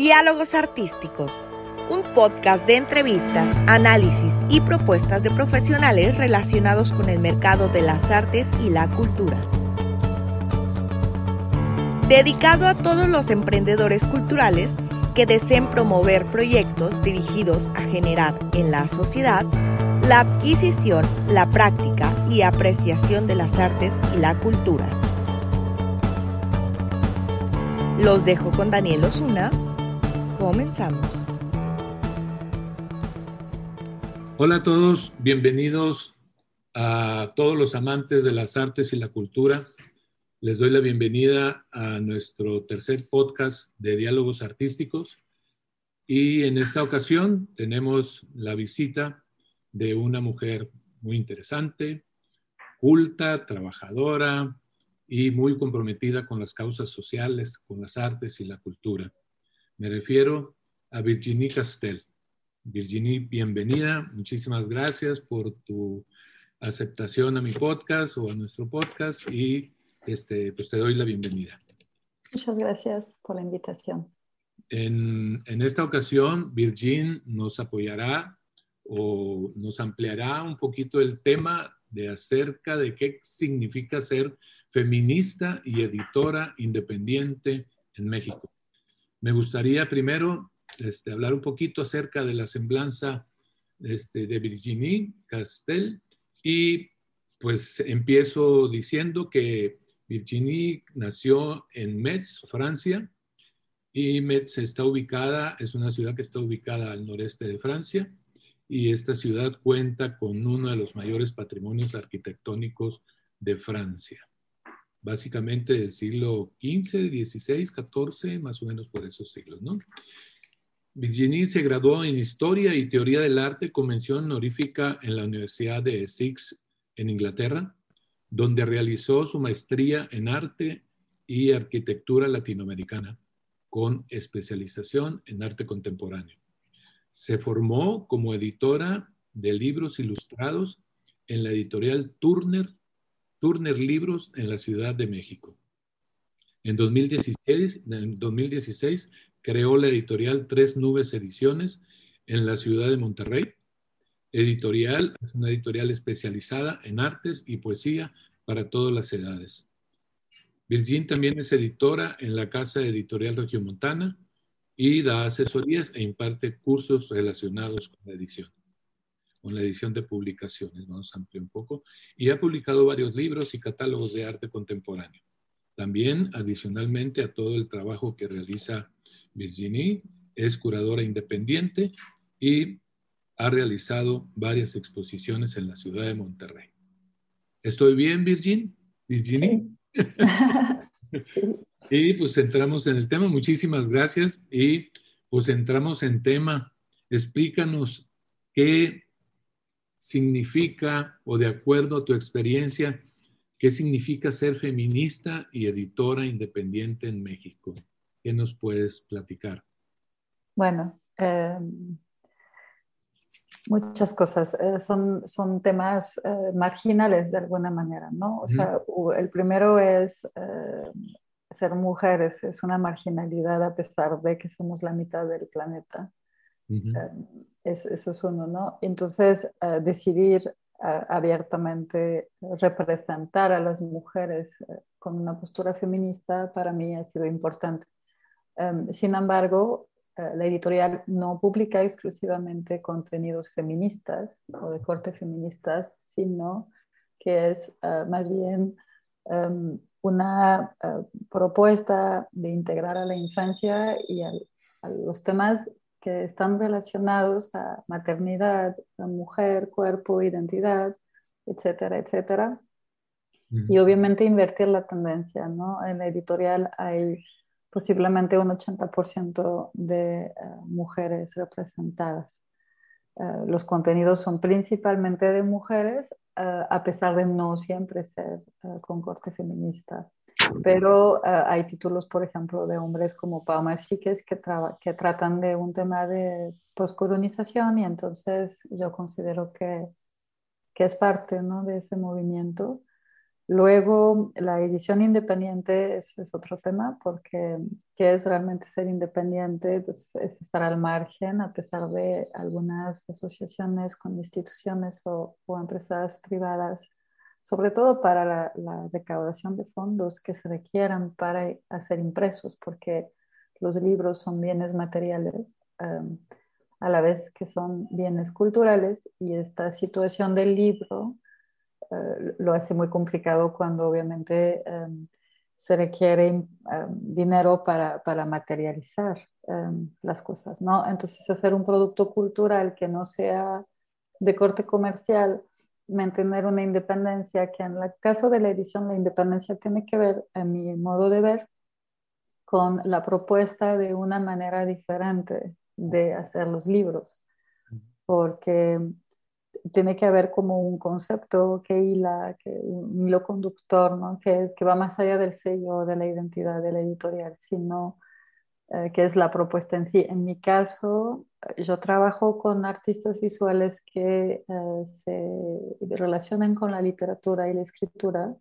Diálogos Artísticos, un podcast de entrevistas, análisis y propuestas de profesionales relacionados con el mercado de las artes y la cultura. Dedicado a todos los emprendedores culturales que deseen promover proyectos dirigidos a generar en la sociedad la adquisición, la práctica y apreciación de las artes y la cultura. Los dejo con Daniel Osuna. Comenzamos. Hola a todos, bienvenidos a todos los amantes de las artes y la cultura. Les doy la bienvenida a nuestro tercer podcast de diálogos artísticos. Y en esta ocasión tenemos la visita de una mujer muy interesante, culta, trabajadora y muy comprometida con las causas sociales, con las artes y la cultura. Me refiero a Virginie Castel. Virginie, bienvenida. Muchísimas gracias por tu aceptación a mi podcast o a nuestro podcast y este, pues te doy la bienvenida. Muchas gracias por la invitación. En, en esta ocasión, Virginie nos apoyará o nos ampliará un poquito el tema de acerca de qué significa ser feminista y editora independiente en México. Me gustaría primero este, hablar un poquito acerca de la semblanza este, de Virginie Castel y pues empiezo diciendo que Virginie nació en Metz, Francia, y Metz está ubicada, es una ciudad que está ubicada al noreste de Francia, y esta ciudad cuenta con uno de los mayores patrimonios arquitectónicos de Francia, básicamente del siglo XV, XVI, XIV, más o menos por esos siglos, ¿no? Virginie se graduó en Historia y Teoría del Arte con mención honorífica en la Universidad de Essex en Inglaterra, donde realizó su maestría en Arte y Arquitectura Latinoamericana con especialización en arte contemporáneo. Se formó como editora de libros ilustrados en la editorial Turner, Turner Libros en la Ciudad de México. En 2016, en 2016 creó la editorial Tres Nubes Ediciones en la ciudad de Monterrey. Editorial es una editorial especializada en artes y poesía para todas las edades. Virgin también es editora en la Casa Editorial Regiomontana y da asesorías e imparte cursos relacionados con la edición, con la edición de publicaciones, vamos a ampliar un poco, y ha publicado varios libros y catálogos de arte contemporáneo. También, adicionalmente a todo el trabajo que realiza Virginie, es curadora independiente y ha realizado varias exposiciones en la ciudad de Monterrey. ¿Estoy bien, Virgin? Virginie. Y pues entramos en el tema. Muchísimas gracias. Y pues entramos en tema. Explícanos qué significa, o de acuerdo a tu experiencia, qué significa ser feminista y editora independiente en México. ¿Qué nos puedes platicar? Bueno, em, muchas cosas. Eh, son, son temas eh, marginales de alguna manera, ¿no? O sea, el primero es eh, ser mujeres es una marginalidad a pesar de que somos la mitad del planeta. Eh, eso es uno, ¿no? Entonces, eh, decidir eh, abiertamente representar a las mujeres con una postura feminista para mí ha sido importante. Em, sin embargo, la editorial no publica exclusivamente contenidos feministas o de corte feministas, sino que es más bien em, una propuesta de integrar a la infancia y a los temas que están relacionados a maternidad, a mujer, cuerpo, identidad, etcétera, etcétera. Y obviamente invertir la tendencia, ¿no? En la editorial hay posiblemente un 80% de eh, mujeres representadas. Eh, los contenidos son principalmente de mujeres, eh, a pesar de no siempre ser con corte feminista. Pero hay títulos, por ejemplo, de hombres como Pauma Siques que, que tratan de un tema de poscolonización y entonces yo considero que, que es parte ¿no? de ese movimiento. Luego, la edición independiente es, otro tema, porque ¿qué es realmente ser independiente? Pues es estar al margen, a pesar de algunas asociaciones con instituciones o, empresas privadas, sobre todo para la, recaudación de fondos que se requieran para hacer impresos, porque los libros son bienes materiales. A la vez que son bienes culturales y esta situación del libro eh, lo hace muy complicado cuando obviamente em, se requiere em, dinero para, para materializar em, las cosas, ¿no? Entonces hacer un producto cultural que no sea de corte comercial, mantener una independencia, que en el caso de la edición la independencia tiene que ver, en mi modo de ver, con la propuesta de una manera diferente de hacer los libros, porque tiene que haber como un concepto que hila, que, un hilo conductor, ¿no? que, es, que va más allá del sello, de la identidad de la editorial, sino eh, que es la propuesta en sí. En mi caso, yo trabajo con artistas visuales que eh, se relacionan con la literatura y la escritura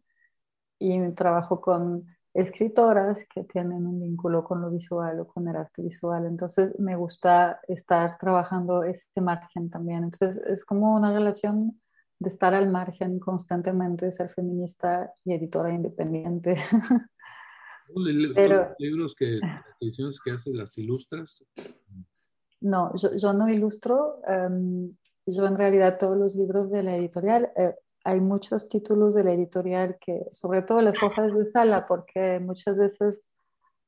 y trabajo con escritoras que tienen un vínculo con lo visual o con el arte visual. Entonces me gusta estar trabajando este margen también. Entonces es como una relación de estar al margen constantemente, ser feminista y editora independiente. Pero, libros que, ediciones que haces, las ilustras? No, yo, yo no ilustro. Em, yo en realidad todos los libros de la editorial eh, hay muchos títulos de la editorial que, sobre todo las hojas de sala, porque muchas veces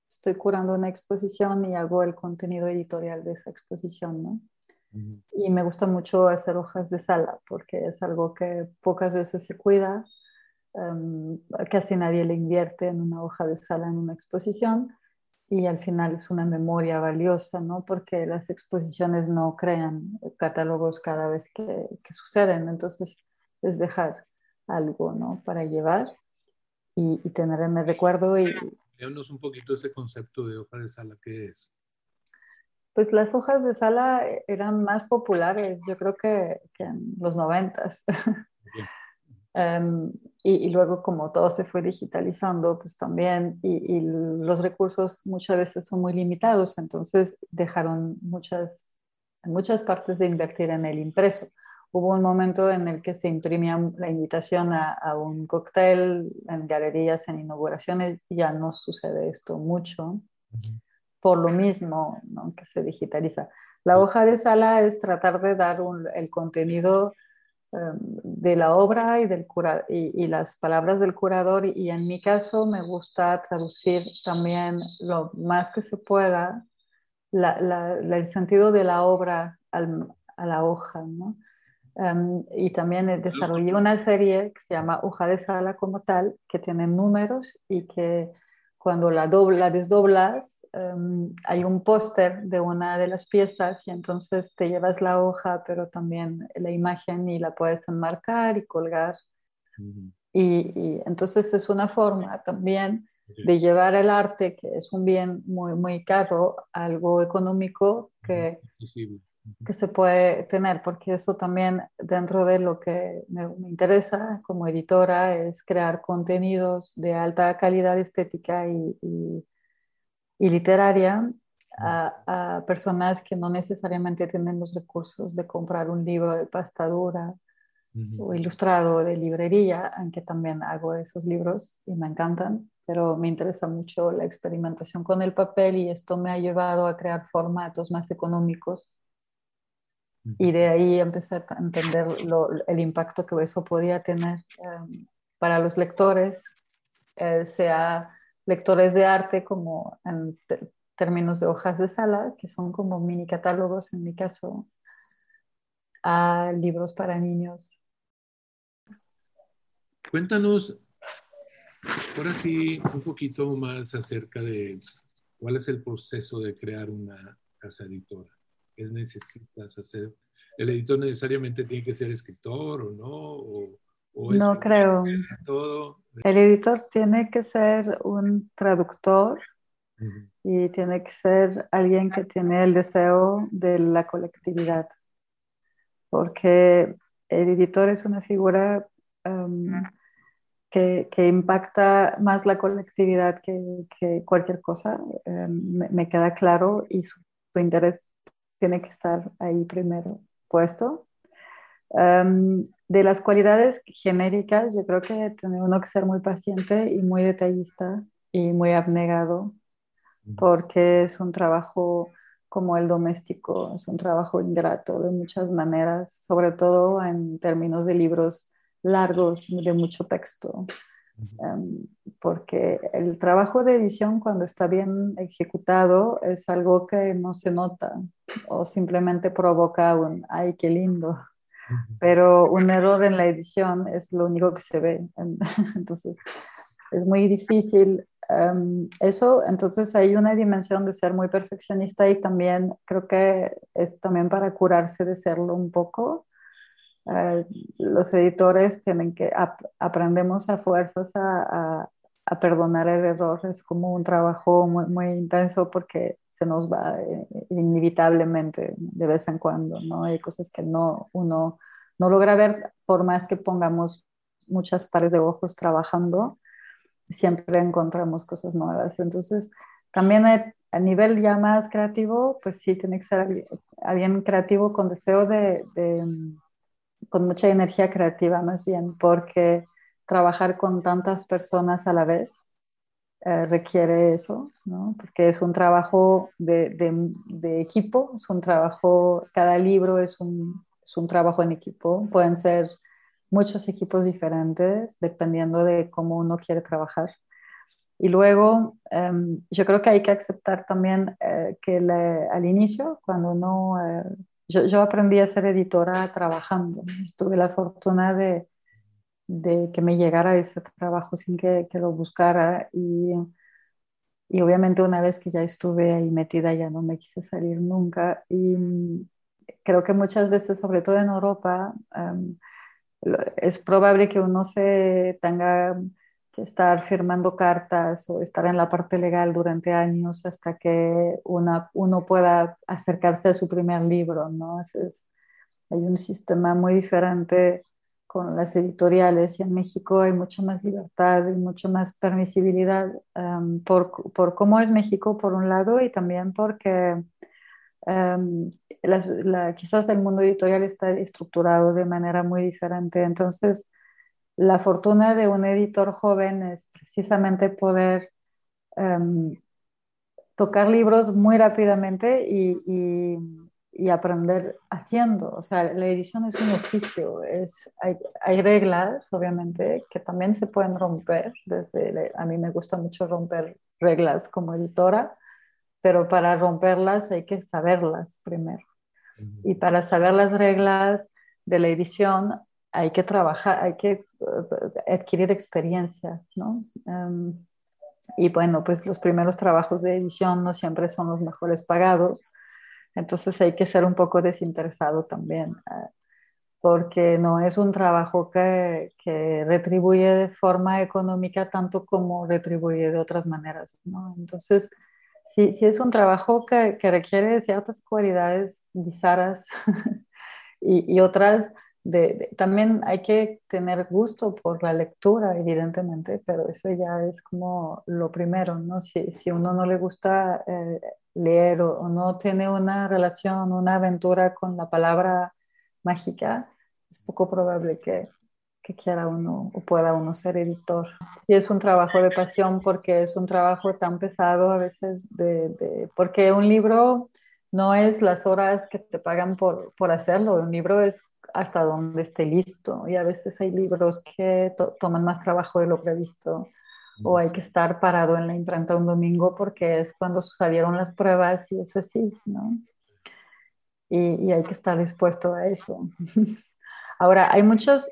estoy curando una exposición y hago el contenido editorial de esa exposición, ¿no? Y me gusta mucho hacer hojas de sala porque es algo que pocas veces se cuida, em, casi nadie le invierte en una hoja de sala en una exposición y al final es una memoria valiosa, ¿no? Porque las exposiciones no crean catálogos cada vez que, que suceden, entonces es dejar algo, ¿no? Para llevar y, tener en el recuerdo. Y, Déjanos un poquito ese concepto de hoja de sala, ¿qué es? Pues las hojas de sala eran más populares, yo creo que, que en los noventas. Um, y, y, luego como todo se fue digitalizando, pues también, y, y, los recursos muchas veces son muy limitados, entonces dejaron muchas, muchas partes de invertir en el impreso. Hubo un momento en el que se imprimía la invitación a, un cóctel en galerías, en inauguraciones, y ya no sucede esto mucho, por lo mismo que se digitaliza. La hoja de sala es tratar de dar el contenido de la obra y, del cura y, las palabras del curador, y, en mi caso me gusta traducir también lo más que se pueda el sentido de la obra a la hoja. Em, y también desarrollé una serie que se llama Hoja de Sala como tal, que tiene números y que cuando la, dobla, desdoblas em, hay un póster de una de las piezas y entonces te llevas la hoja, pero también la imagen y la puedes enmarcar y colgar. y, entonces es una forma también de llevar el arte, que es un bien muy, muy caro, algo económico que que se puede tener, porque eso también dentro de lo que me, interesa como editora es crear contenidos de alta calidad estética y, y, literaria a, personas que no necesariamente tienen los recursos de comprar un libro de pastadura o ilustrado de librería, aunque también hago esos libros y me encantan, pero me interesa mucho la experimentación con el papel y esto me ha llevado a crear formatos más económicos. Y de ahí empecé a entender el impacto que eso podía tener em, para los lectores, eh, sea lectores de arte como en términos de hojas de sala, que son como mini catálogos en mi caso, a libros para niños. Cuéntanos, ahora sí, un poquito más acerca de cuál es el proceso de crear una casa editora necesitas hacer? ¿El editor necesariamente tiene que ser escritor o no? No creo. El editor tiene que ser un traductor y tiene que ser alguien que tiene el deseo de la colectividad. Porque el editor es una figura um, que, que, impacta más la colectividad que, que cualquier cosa, eh, me, queda claro y su, interés tiene que estar ahí primero puesto. Um, de las cualidades genéricas, yo creo que tiene uno que ser muy paciente y muy detallista y muy abnegado, porque es un trabajo como el doméstico, es un trabajo ingrato de muchas maneras, sobre todo en términos de libros largos, de mucho texto, em, porque el trabajo de edición cuando está bien ejecutado es algo que no se nota o simplemente provoca un, ay, qué lindo, pero un error en la edición es lo único que se ve. Entonces, es muy difícil em, eso, entonces hay una dimensión de ser muy perfeccionista y también creo que es también para curarse de serlo un poco. Eh, los editores tienen que, aprendemos a fuerzas a, perdonar el error, es como un trabajo muy intenso porque se nos va eh, inevitablemente de vez en cuando, ¿no? Hay cosas que no, uno no logra ver por más que pongamos muchas pares de ojos trabajando, siempre encontramos cosas nuevas. Entonces, también a, nivel ya más creativo, pues sí, tiene que ser alguien, creativo con deseo de con mucha energía creativa más bien, porque trabajar con tantas personas a la vez eh, requiere eso, ¿no? porque es un trabajo de, de, equipo, es un trabajo, cada libro es un, es un trabajo en equipo, pueden ser muchos equipos diferentes dependiendo de cómo uno quiere trabajar. Y luego, em, yo creo que hay que aceptar también eh, que al inicio, cuando uno eh, yo, aprendí a ser editora trabajando. Tuve la fortuna de, que me llegara ese trabajo sin que, lo buscara y, obviamente una vez que ya estuve ahí metida ya no me quise salir nunca y creo que muchas veces, sobre todo en Europa, es probable que uno se tenga que estar firmando cartas o estar en la parte legal durante años hasta que una, uno pueda acercarse a su primer libro, ¿no? Es, hay un sistema muy diferente con las editoriales y en México hay mucha más libertad y mucha más permisibilidad um, por, por, cómo es México por un lado y también porque um, la, quizás el mundo editorial está estructurado de manera muy diferente. Entonces, la fortuna de un editor joven es precisamente poder em, tocar libros muy rápidamente y, aprender haciendo. O sea, la edición es un oficio, es, hay, reglas, obviamente, que también se pueden romper. Desde, a mí me gusta mucho romper reglas como editora, pero para romperlas hay que saberlas primero. Y para saber las reglas de la edición hay que trabajar, hay que eh, adquirir experiencia, ¿no? Em, y bueno, pues los primeros trabajos de edición no siempre son los mejores pagados, entonces hay que ser un poco desinteresado también, eh, porque no es un trabajo que, que, retribuye de forma económica tanto como retribuye de otras maneras, ¿no? Entonces, si, si es un trabajo que, que requiere ciertas cualidades bizarras y, y otras también hay que tener gusto por la lectura, evidentemente, pero eso ya es como lo primero, ¿no? Si, si uno no le gusta eh, leer o, no tiene una relación, una aventura con la palabra mágica, es poco probable que, que quiera uno o pueda uno ser editor. Si es un trabajo de pasión porque es un trabajo tan pesado a veces, de, de, porque un libro no es las horas que te pagan por, por hacerlo, un libro es hasta donde esté listo. Y a veces hay libros que toman más trabajo de lo previsto o hay que estar parado en la imprenta un domingo porque es cuando salieron las pruebas y es así, ¿no? Y, hay que estar dispuesto a eso. Ahora, hay muchos,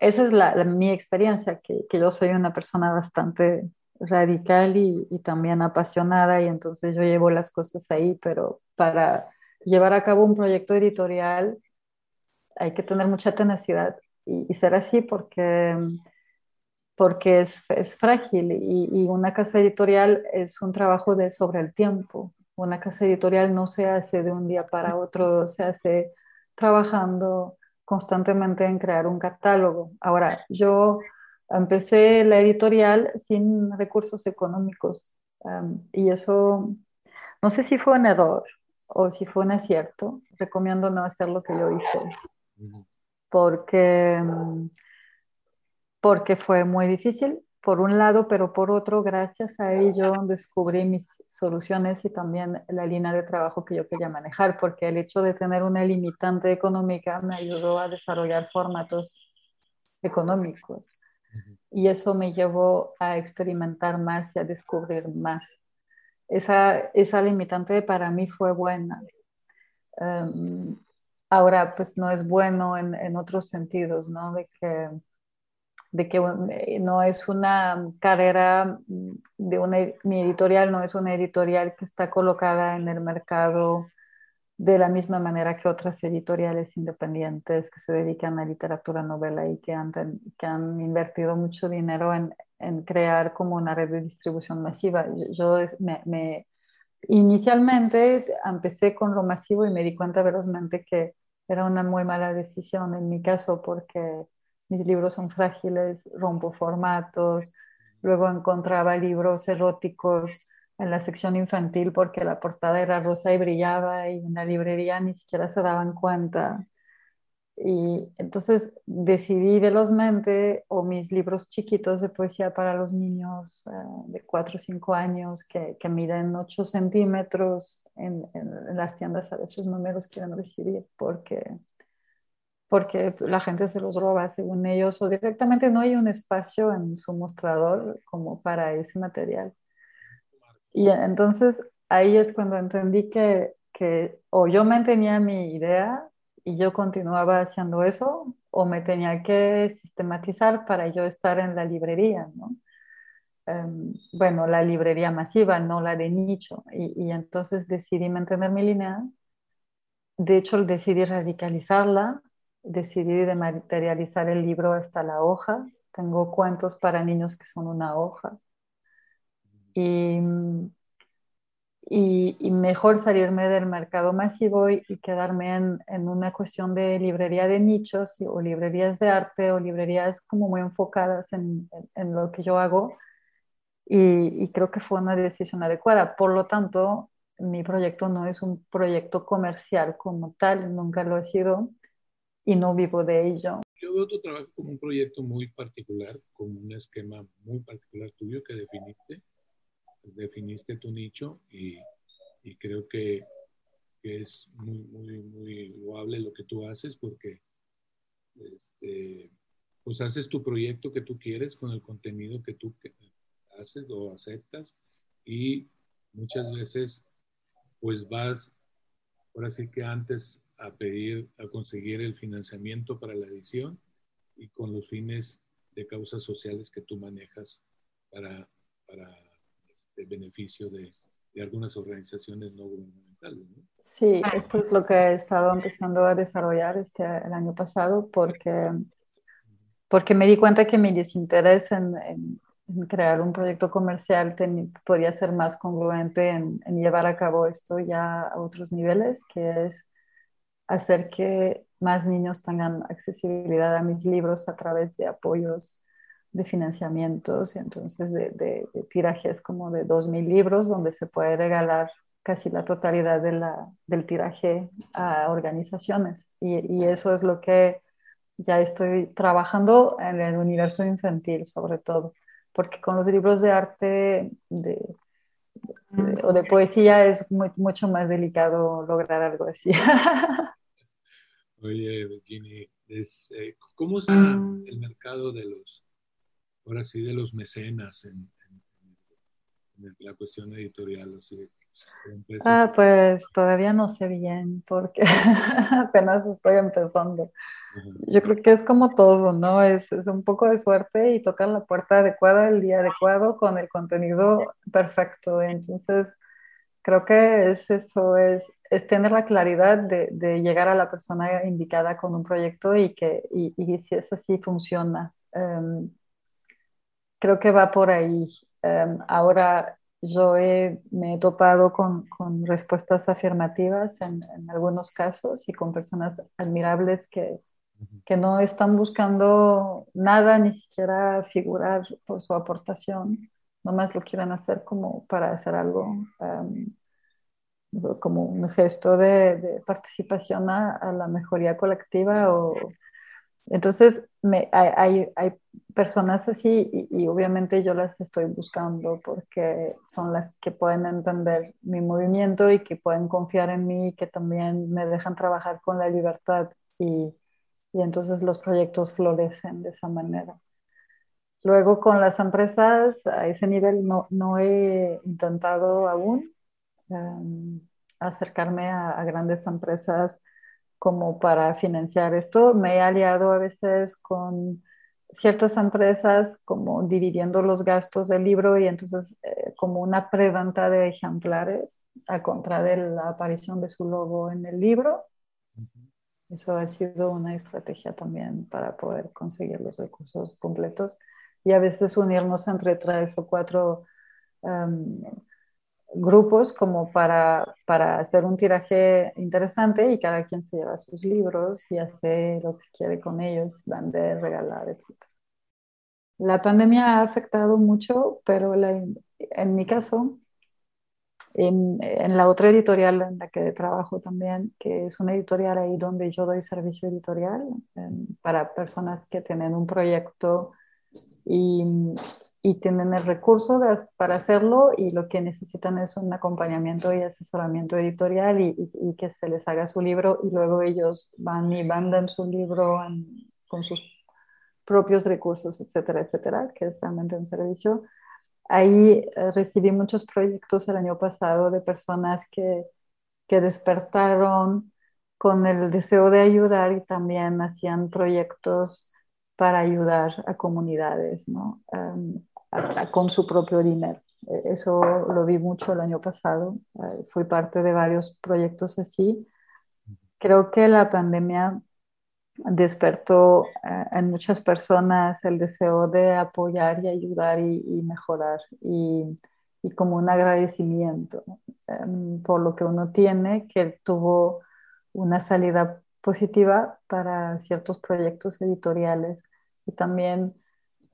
esa es la, mi experiencia, que, que, yo soy una persona bastante radical y, y, también apasionada y entonces yo llevo las cosas ahí, pero para llevar a cabo un proyecto editorial hay que tener mucha tenacidad y, ser así porque, porque es, es frágil y, y, una casa editorial es un trabajo de sobre el tiempo. Una casa editorial no se hace de un día para otro, se hace trabajando constantemente en crear un catálogo. Ahora, yo empecé la editorial sin recursos económicos y eso no sé si fue un error o si fue un acierto. Recomiendo no hacer lo que yo hice porque, porque fue muy difícil por un lado, pero por otro, gracias a ello descubrí mis soluciones y también la línea de trabajo que yo quería manejar, porque el hecho de tener una limitante económica me ayudó a desarrollar formatos económicos. Y eso me llevó a experimentar más y a descubrir más. Esa, esa limitante para mí fue buena. Em, ahora, pues no es bueno en, en otros sentidos, ¿no? De que de que eh, no es una carrera de una, mi editorial no es una editorial que está colocada en el mercado de la misma manera que otras editoriales independientes que se dedican a literatura novela y que han, que han invertido mucho dinero en, en crear como una red de distribución masiva. Yo, me, me, inicialmente empecé con lo masivo y me di cuenta velozmente que era una muy mala decisión en mi caso porque mis libros son frágiles, rompo formatos, luego encontraba libros eróticos en la sección infantil porque la portada era rosa y brillaba y en la librería ni siquiera se daban cuenta. Y entonces decidí velozmente, o mis libros chiquitos de poesía para los niños eh, de 4 o 5 años que, que miden 8 centímetros, en, en, las tiendas a veces no me los quieren recibir porque porque la gente se los roba según ellos o directamente no hay un espacio en su mostrador como para ese material. Y entonces ahí es cuando entendí que, que o yo mantenía mi idea y yo continuaba haciendo eso o me tenía que sistematizar para yo estar en la librería, ¿no? Em, bueno, la librería masiva, no la de nicho. Y, y entonces decidí mantener mi línea. De hecho, decidí radicalizarla decidí de materializar el libro hasta la hoja. Tengo cuentos para niños que son una hoja. Y, y, mejor salirme del mercado masivo y, quedarme en, en, una cuestión de librería de nichos o librerías de arte o librerías como muy enfocadas en, en, lo que yo hago. Y creo que fue una decisión adecuada. Por lo tanto, mi proyecto no es un proyecto comercial como tal, nunca lo ha sido y no vivo de ello. Yo veo tu trabajo como un proyecto muy particular, como un esquema muy particular tuyo que definiste, definiste tu nicho y, creo que, que, es muy, muy, muy loable lo que tú haces porque este, pues haces tu proyecto que tú quieres con el contenido que tú haces o aceptas y muchas veces pues vas, ahora sí que antes a pedir, a conseguir el financiamiento para la edición y con los fines de causas sociales que tú manejas para, para este beneficio de, de, algunas organizaciones no gubernamentales. Sí, esto es lo que he estado empezando a desarrollar este, el año pasado porque, porque me di cuenta que mi desinterés en, en, crear un proyecto comercial podía ser más congruente en, en llevar a cabo esto ya a otros niveles, que es hacer que más niños tengan accesibilidad a mis libros a través de apoyos de financiamientos y entonces de, tirajes como de 2.000 libros donde se puede regalar casi la totalidad de la, del tiraje a organizaciones. Y, y, eso es lo que ya estoy trabajando en el universo infantil sobre todo, porque con los libros de arte de, o de poesía es muy, mucho más delicado lograr algo así. Oye, Virginia, eh, ¿cómo está el mercado de los, ahora sí, de los mecenas en, la cuestión editorial? ah, pues todavía no sé bien porque apenas estoy empezando. Yo creo que es como todo, ¿no? Es, es, un poco de suerte y tocar la puerta adecuada el día adecuado con el contenido perfecto. Entonces, creo que es eso, es, es tener la claridad de, de, llegar a la persona indicada con un proyecto y que y, y si es así funciona. Um, creo que va por ahí. Um, ahora yo he, me he topado con, con respuestas afirmativas en, en, algunos casos y con personas admirables que, que no están buscando nada, ni siquiera figurar por su aportación, nomás lo quieren hacer como para hacer algo, como un gesto de, participación a, la mejoría colectiva. O... Entonces, hay, hay, personas así y, y, obviamente yo las estoy buscando porque son las que pueden entender mi movimiento y que pueden confiar en mí y que también me dejan trabajar con la libertad y, y entonces los proyectos florecen de esa manera. Luego con las empresas a ese nivel no, no he intentado aún em, acercarme a, grandes empresas como para financiar esto. Me he aliado a veces con ciertas empresas como dividiendo los gastos del libro y entonces eh, como una preventa de ejemplares a contra de la aparición de su logo en el libro. Eso ha sido una estrategia también para poder conseguir los recursos completos y a veces unirnos entre tres o cuatro em, grupos como para, para hacer un tiraje interesante y cada quien se lleva sus libros y hace lo que quiere con ellos, vender, regalar, etc. La pandemia ha afectado mucho, pero en mi caso en, la otra editorial en la que trabajo también, que es una editorial ahí donde yo doy servicio editorial para personas que tienen un proyecto y, y tienen el recurso para hacerlo y lo que necesitan es un acompañamiento y asesoramiento editorial y, y, que se les haga su libro y luego ellos van y mandan su libro con sus propios recursos, etcétera, etcétera, que es realmente un servicio Ahí eh, recibí muchos proyectos el año pasado de personas que, que despertaron con el deseo de ayudar y también hacían proyectos para ayudar a comunidades ¿no? Con su propio dinero. E, eso lo vi mucho el año pasado. Eh, fui parte de varios proyectos así. Creo que la pandemia despertó eh, en muchas personas el deseo de apoyar y ayudar y, mejorar y, como un agradecimiento em, por lo que uno tiene, que tuvo una salida positiva para ciertos proyectos editoriales y también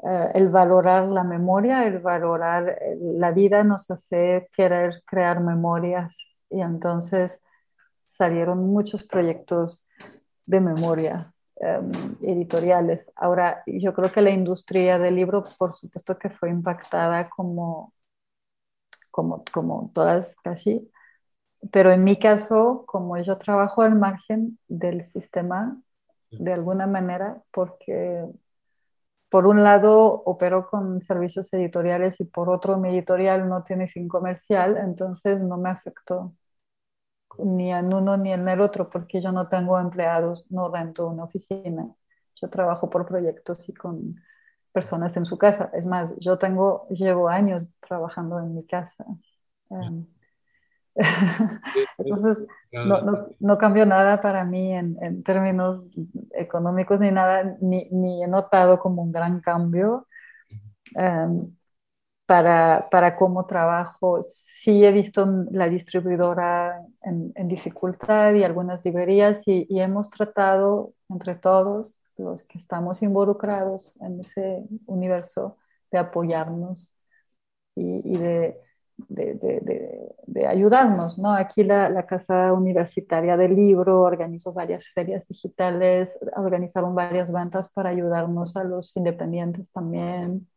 eh, el valorar la memoria, el valorar eh, la vida nos hace querer crear memorias y entonces salieron muchos proyectos de memoria em, editoriales. Ahora, yo creo que la industria del libro, por supuesto que fue impactada como, como, como todas casi, pero en mi caso, como yo trabajo al margen del sistema, de alguna manera, porque por un lado opero con servicios editoriales y por otro mi editorial no tiene fin comercial, entonces no me afectó ni en uno ni en el otro, porque yo no tengo empleados, no rento una oficina. Yo trabajo por proyectos y con personas en su casa. Es más, yo tengo, llevo años trabajando en mi casa. entonces, no, no, no, cambió nada para mí en, en términos económicos ni nada, ni, ni, he notado como un gran cambio. Um, para, para cómo trabajo. Sí he visto la distribuidora en, dificultad y algunas librerías y, hemos tratado entre todos los que estamos involucrados en ese universo de apoyarnos y, de, de, ayudarnos. ¿no? Aquí la, Casa Universitaria del Libro organizó varias ferias digitales, organizaron varias ventas para ayudarnos a los independientes también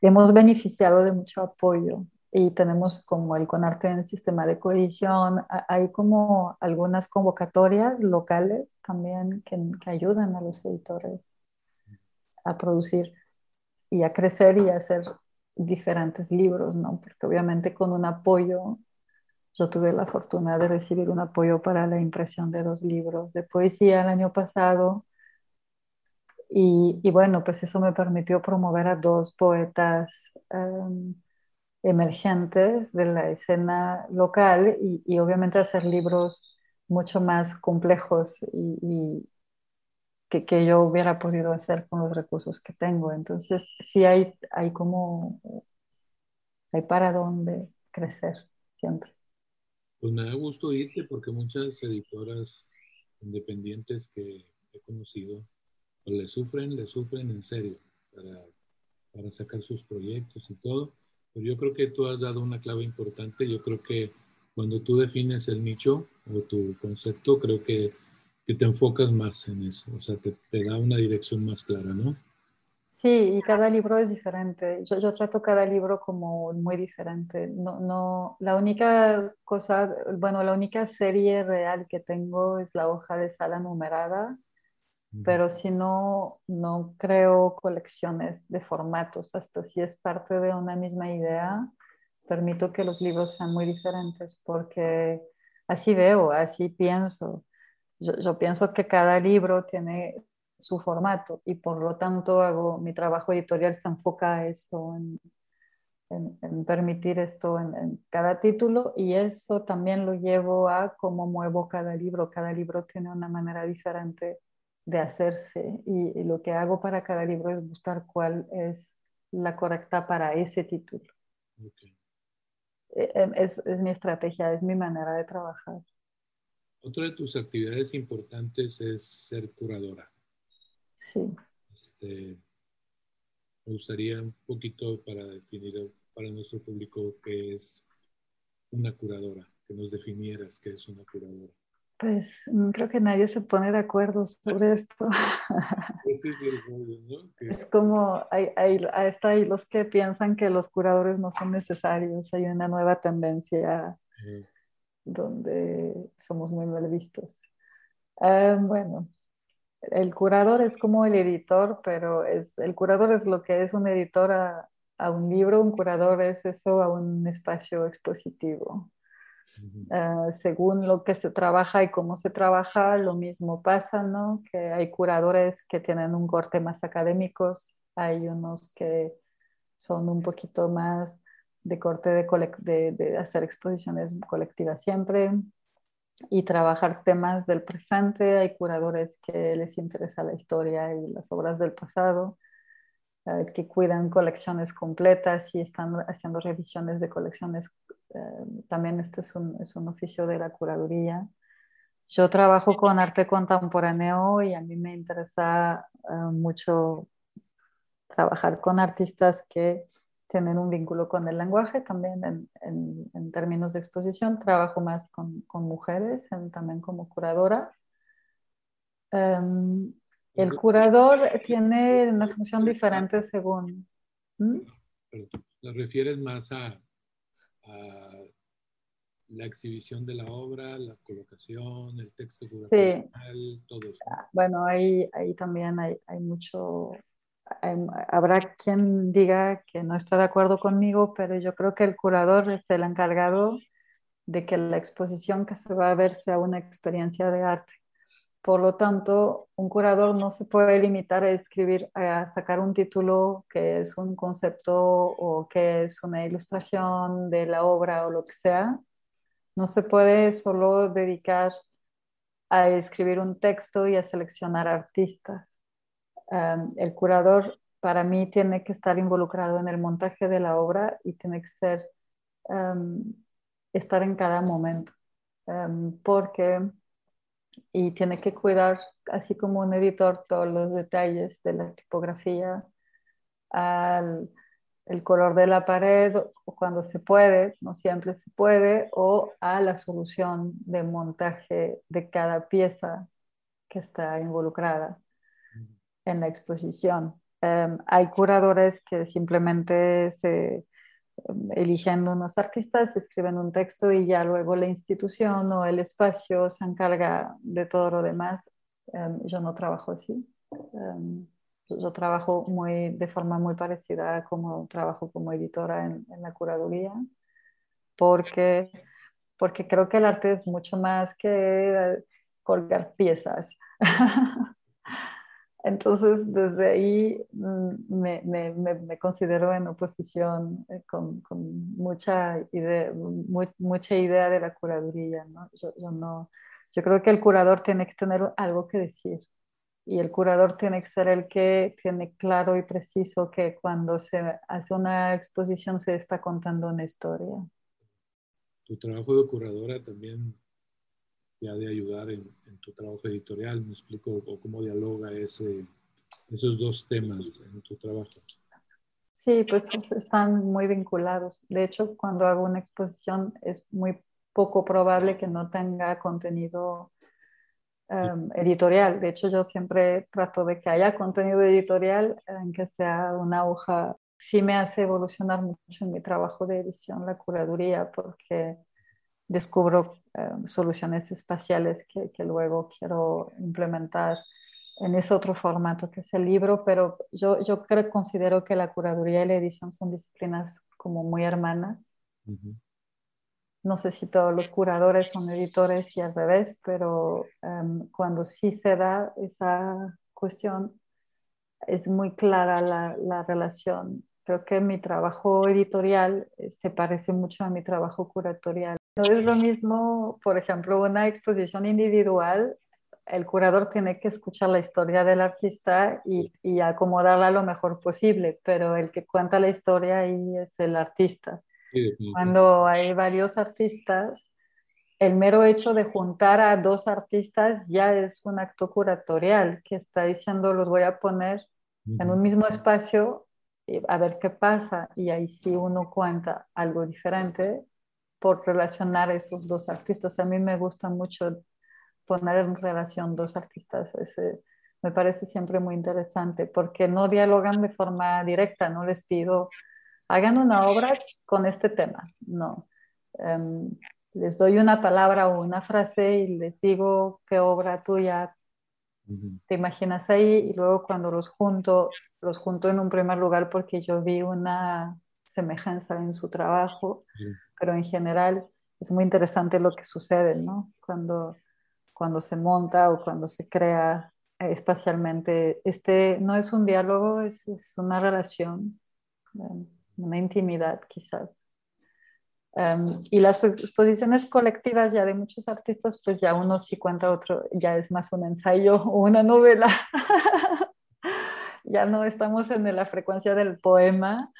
hemos beneficiado de mucho apoyo y tenemos como el CONARTE en el sistema de cohesión, hay como algunas convocatorias locales también que, ayudan a los editores a producir y a crecer y a hacer diferentes libros, ¿no? Porque obviamente con un apoyo, yo tuve la fortuna de recibir un apoyo para la impresión de dos libros de poesía el año pasado y, bueno, pues eso me permitió promover a dos poetas em, emergentes de la escena local y, obviamente hacer libros mucho más complejos y, que, que, yo hubiera podido hacer con los recursos que tengo. Entonces, sí hay, hay como, hay para dónde crecer siempre. Pues me da gusto irte porque muchas editoras independientes que he conocido, pues le sufren, le sufren en serio para, para sacar sus proyectos y todo. Pero yo creo que tú has dado una clave importante. Yo creo que cuando tú defines el nicho o tu concepto, creo que, que te enfocas más en eso. O sea, te, te da una dirección más clara, ¿no? Sí, y cada libro es diferente. Yo, yo, trato cada libro como muy diferente. No, no, la única cosa, bueno, la única serie real que tengo es la hoja de sala numerada, pero si no, no creo colecciones de formatos, hasta si es parte de una misma idea, permito que los libros sean muy diferentes porque así veo, así pienso. Yo, yo pienso que cada libro tiene su formato y por lo tanto hago mi trabajo editorial se enfoca a eso, en, en, permitir esto en, cada título y eso también lo llevo a cómo muevo cada libro. Cada libro tiene una manera diferente de hacerse y, lo que hago para cada libro es buscar cuál es la correcta para ese título. E, em, es, es mi estrategia, es mi manera de trabajar. Otra de tus actividades importantes es ser curadora. Sí. Este, me gustaría un poquito para definir para nuestro público qué es una curadora, que nos definieras qué es una curadora. Pues mm, creo que nadie se pone de acuerdo sobre esto. Es como, hay, hay, hay los que piensan que los curadores no son necesarios. Hay una nueva tendencia donde somos muy mal vistos. Ah, bueno, el curador es como el editor, pero es, el curador es lo que es un editor a, un libro, un curador es eso a un espacio expositivo. Ah, según lo que se trabaja y cómo se trabaja, lo mismo pasa, ¿no? Que hay curadores que tienen un corte más académicos, hay unos que son un poquito más de corte de, de hacer exposiciones colectivas siempre, y trabajar temas del presente. Hay curadores que les interesa la historia y las obras del pasado, eh, que cuidan colecciones completas y están haciendo revisiones de colecciones. Eh, también este es un, es un, oficio de la curaduría. Yo trabajo con arte contemporáneo y a mí me interesa eh, mucho trabajar con artistas que tienen un vínculo con el lenguaje también en, en, términos de exposición. Trabajo más con, con mujeres, también como curadora. Em, el curador tiene una función diferente según... ¿Mm? ¿La refieres más a, a, la exhibición de la obra, la colocación, el texto curatorial, todo eso? Ah, bueno, ahí, ahí también hay, hay mucho habrá quien diga que no está de acuerdo conmigo, pero yo creo que el curador es el encargado de que la exposición que se va a ver sea una experiencia de arte. Por lo tanto, un curador no se puede limitar a escribir, a sacar un título que es un concepto o que es una ilustración de la obra o lo que sea. No se puede solo dedicar a escribir un texto y a seleccionar artistas el curador para mí tiene que estar involucrado en el montaje de la obra y tiene que ser estar en cada momento. Porque y tiene que cuidar así como un editor todos los detalles de la tipografía al el color de la pared o cuando se puede, no siempre se puede, o a la solución de montaje de cada pieza que está involucrada en la exposición. Em, hay curadores que simplemente se em, eligen unos artistas, escriben un texto y ya luego la institución o el espacio se encarga de todo lo demás. Em, yo no trabajo así. yo trabajo muy, de forma muy parecida como trabajo como editora en, en la curaduría, porque, porque creo que el arte es mucho más que eh, colgar piezas. Entonces, desde ahí mm, me, me, me, considero en oposición eh, con, con, mucha, idea, mucha idea de la curaduría. ¿no? Yo, yo, no, yo creo que el curador tiene que tener algo que decir y el curador tiene que ser el que tiene claro y preciso que cuando se hace una exposición se está contando una historia. Tu trabajo de curadora también te ha de ayudar en, tu trabajo editorial. ¿Me explico o cómo dialoga ese, esos dos temas en tu trabajo? Sí, pues están muy vinculados. De hecho, cuando hago una exposición es muy poco probable que no tenga contenido em, editorial. De hecho, yo siempre trato de que haya contenido editorial, en que sea una hoja. Sí me hace evolucionar mucho en mi trabajo de edición, la curaduría, porque descubro em, soluciones espaciales que, que luego quiero implementar en ese otro formato que es el libro, pero yo, yo creo, considero que la curaduría y la edición son disciplinas como muy hermanas. No sé si todos los curadores son editores y al revés, pero em, cuando sí se da esa cuestión, es muy clara la, la relación. Creo que mi trabajo editorial eh, se parece mucho a mi trabajo curatorial. No es lo mismo, por ejemplo, una exposición individual el curador tiene que escuchar la historia del artista y, y, acomodarla lo mejor posible, pero el que cuenta la historia ahí es el artista. Cuando hay varios artistas, el mero hecho de juntar a dos artistas ya es un acto curatorial que está diciendo los voy a poner en un mismo espacio a ver qué pasa y ahí sí uno cuenta algo diferente por relacionar esos dos artistas. A mí me gusta mucho poner en relación dos artistas. Ese, me parece siempre muy interesante porque no dialogan de forma directa, no les pido, hagan una obra con este tema, no. Em, les doy una palabra o una frase y les digo qué obra tuya te imaginas ahí y luego cuando los junto, los junto en un primer lugar porque yo vi una semejanza en su trabajo, pero en general es muy interesante lo que sucede, ¿no? Cuando cuando se monta o cuando se crea espacialmente. Este no es un diálogo, es, una relación, em, una intimidad quizás. Em, y las exposiciones colectivas ya de muchos artistas, pues ya uno sí cuenta otro, ya es más un ensayo o una novela. ya no estamos en la frecuencia del poema,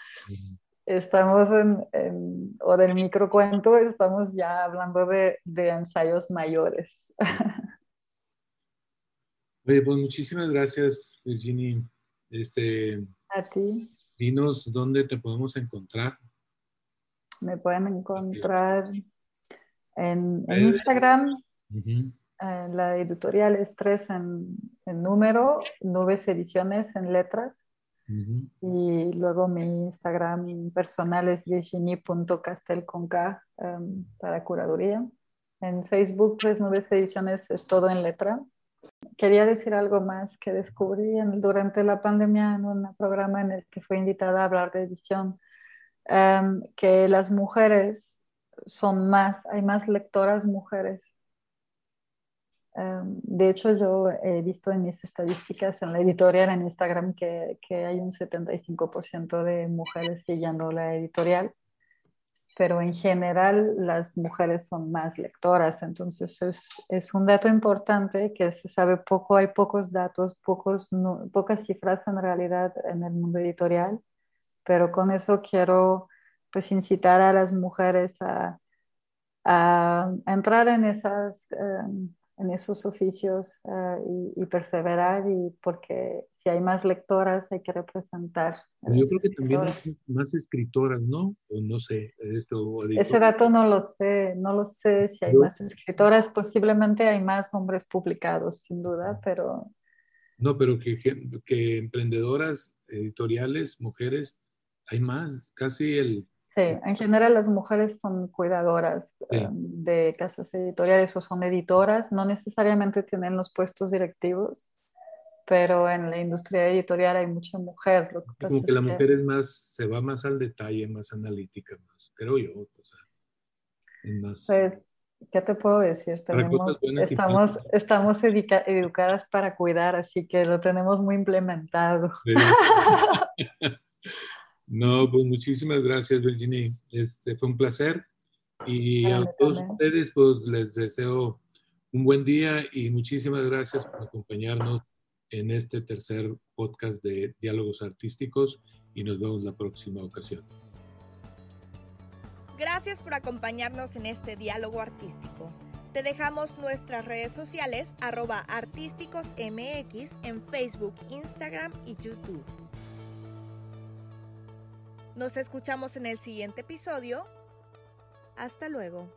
estamos en, o del microcuento, estamos ya hablando de, de ensayos mayores. Oye, pues muchísimas gracias, Virginie. Este, A ti. Dinos dónde te podemos encontrar. Me pueden encontrar en, Instagram. Eh, la editorial es tres en, en número, Nubes Ediciones en letras. Y luego mi Instagram personal es virginie.castel con K em, para curaduría. En Facebook, Tres Nubes Ediciones es todo en letra. Quería decir algo más que descubrí durante la pandemia en un programa en el que fue invitada a hablar de edición, em, que las mujeres son más, hay más lectoras mujeres Em, de hecho, yo he visto en mis estadísticas en la editorial, en Instagram, que, hay un 75% de mujeres siguiendo la editorial, pero en general las mujeres son más lectoras, entonces es, un dato importante que se sabe poco, hay pocos datos, pocos, pocas cifras en realidad en el mundo editorial, pero con eso quiero pues incitar a las mujeres a, a entrar en esas... Em, en esos oficios eh, y, perseverar y porque si hay más lectoras hay que representar. Yo creo que también hay más escritoras, ¿no? O no sé, esto, Ese dato no lo sé, no lo sé si hay más escritoras, posiblemente hay más hombres publicados, sin duda, pero... No, pero que, que emprendedoras editoriales, mujeres, hay más, casi el Sí, en general las mujeres son cuidadoras em, de casas editoriales o son editoras, no necesariamente tienen los puestos directivos, pero en la industria editorial hay mucha mujer. Como que la mujer es más, se va más al detalle, más analítica, más, creo yo. O sea, Pues, ¿qué te puedo decir? Tenemos, estamos estamos educadas para cuidar, así que lo tenemos muy implementado. No, pues muchísimas gracias, Virginie. Este, fue un placer. Y a todos ustedes, pues les deseo un buen día y muchísimas gracias por acompañarnos en este tercer podcast de Diálogos Artísticos y nos vemos la próxima ocasión. Gracias por acompañarnos en este diálogo artístico. Te dejamos nuestras redes sociales arroba artísticosmx en Facebook, Instagram y YouTube. Nos escuchamos en el siguiente episodio. Hasta luego.